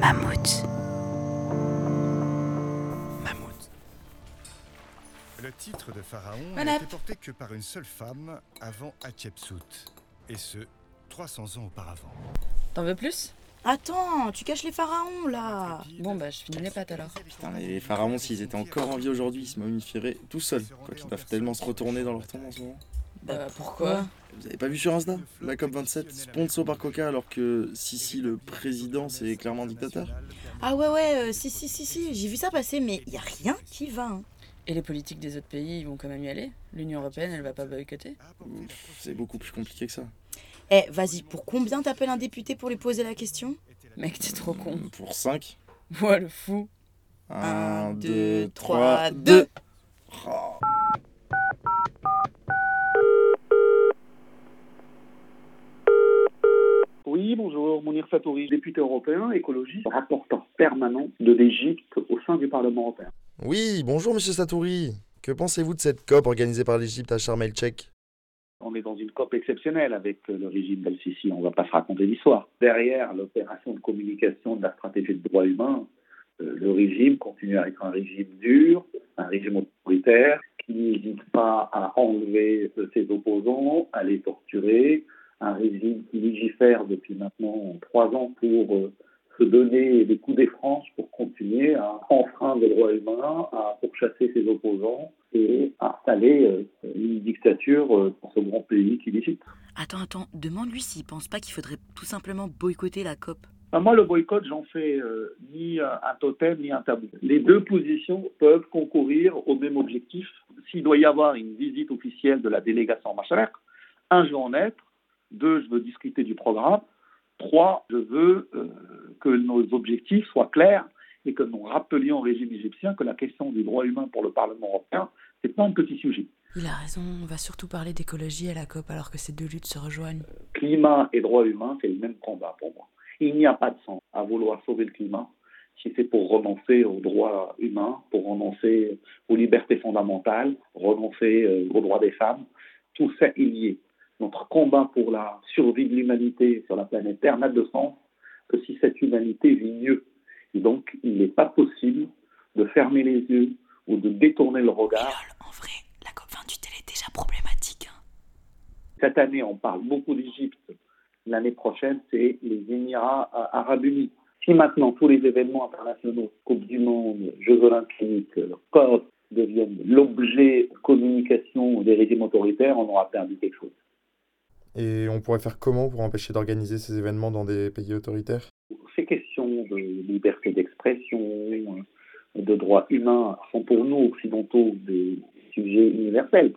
Mammouth. Mammouth. Le titre de pharaon Voilà. n'était porté que par une seule femme avant Hatshepsut, et ce, 300 ans auparavant. T'en veux plus? Attends, tu caches les pharaons là Bon bah je finis les pâtes alors. Putain, les pharaons, s'ils étaient encore en vie aujourd'hui, ils se momifieraient tout seuls. Quoi qu'ils doivent tellement se retourner dans leur tombe en ce moment. Bah pourquoi Vous avez pas vu sur Insta La COP27, sponsor par Coca, alors que Sisi, le président, c'est clairement un dictateur Ah ouais ouais, euh, si si si si, j'ai vu ça passer mais y a rien qui va. hein. Et les politiques des autres pays ils vont quand même y aller? L'Union Européenne elle va pas boycotter? C'est beaucoup plus compliqué que ça. Eh, vas-y, pour combien t'appelles un député pour lui poser la question? Mec t'es trop con. Pour 5 Moi le fou. 1, deux, 2, trois, 3, deux. 2 Oui, député européen, écologiste, rapporteur permanent de l'Égypte au sein du Parlement européen. Oui, bonjour Monsieur Satouri. Que pensez-vous de cette COP organisée par l'Égypte à Sharm el-Sheikh On est dans une COP exceptionnelle avec le régime d'Al-Sisi, on ne va pas se raconter l'histoire. Derrière l'opération de communication de la stratégie de droits humains, euh, le régime continue à être un régime dur, un régime autoritaire, qui n'hésite pas à enlever euh, ses opposants, à les torturer, un régime qui légifère depuis maintenant trois ans pour euh, se donner des coups des pour continuer à enfreindre les droits humains, à pourchasser ses opposants et à installer euh, une dictature euh, dans ce grand pays qui l'Égypte. Attends, attends, demande-lui s'il pense pas qu'il faudrait tout simplement boycotter la COP. Ben, moi, le boycott, j'en fais euh, ni euh, un totem ni un tabou. Les deux positions peuvent concourir au même objectif. S'il doit y avoir une visite officielle de la délégation Machalak, un, veux en être. Deux, je veux discuter du programme. Trois, je veux euh, que nos objectifs soient clairs et que nous rappelions au régime égyptien que la question du droit humain pour le Parlement européen, c'est pas un petit sujet. Il a raison, on va surtout parler d'écologie à la COP alors que ces deux luttes se rejoignent. climat et droits humains, c'est le même combat pour moi. Il n'y a pas de sens à vouloir sauver le climat si c'est pour renoncer aux droits humains, pour renoncer aux libertés fondamentales, renoncer euh, aux droits des femmes. Tout ça est lié. Notre combat pour la survie de l'humanité sur la planète Terre n'a de sens que si cette humanité vit mieux. Et donc, il n'est pas possible de fermer les yeux ou de détourner le regard Lol, en vrai, la COP28 elle est déjà problématique. hein. Cette année, on parle beaucoup d'Égypte. L'année prochaine, c'est les Émirats euh, arabes unis. Si maintenant tous les événements internationaux, Coupe du Monde, Jeux olympiques, euh, COP, deviennent l'objet de communication des régimes autoritaires, on aura perdu quelque chose. Et on pourrait faire comment pour empêcher d'organiser ces événements dans des pays autoritaires? Ces questions de liberté d'expression, euh, de droits humains sont pour nous, occidentaux, des sujets universels.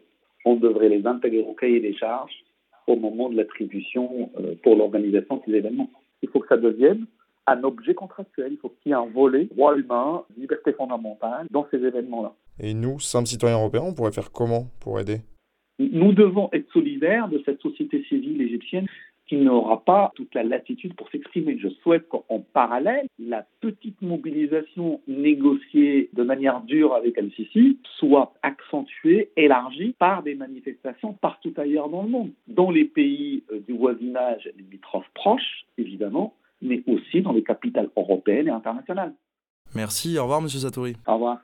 On devrait les intégrer au cahier des charges au moment de l'attribution euh, pour l'organisation de ces événements. Il faut que ça devienne un objet contractuel. Il faut qu'il y ait un volet droits humains, liberté fondamentale dans ces événements-là. Et nous, simples citoyens européens, on pourrait faire comment pour aider? Nous devons être solidaires de cette société civile égyptienne qui n'aura pas toute la latitude pour s'exprimer. Je souhaite qu'en parallèle, la petite mobilisation négociée de manière dure avec Al-Sisi soit accentuée, élargie par des manifestations partout ailleurs dans le monde, dans les pays euh, du voisinage limitrophes proches, évidemment, mais aussi dans les capitales européennes et internationales. Merci, au revoir Monsieur Satouri. Au revoir.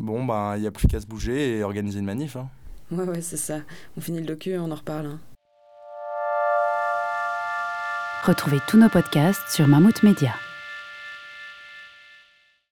Bon, bah, il n'y a plus qu'à se bouger et organiser une manif. Hein. Ouais, ouais, c'est ça. On finit le docu et on en reparle. hein. Retrouvez tous nos podcasts sur Mammouth Media.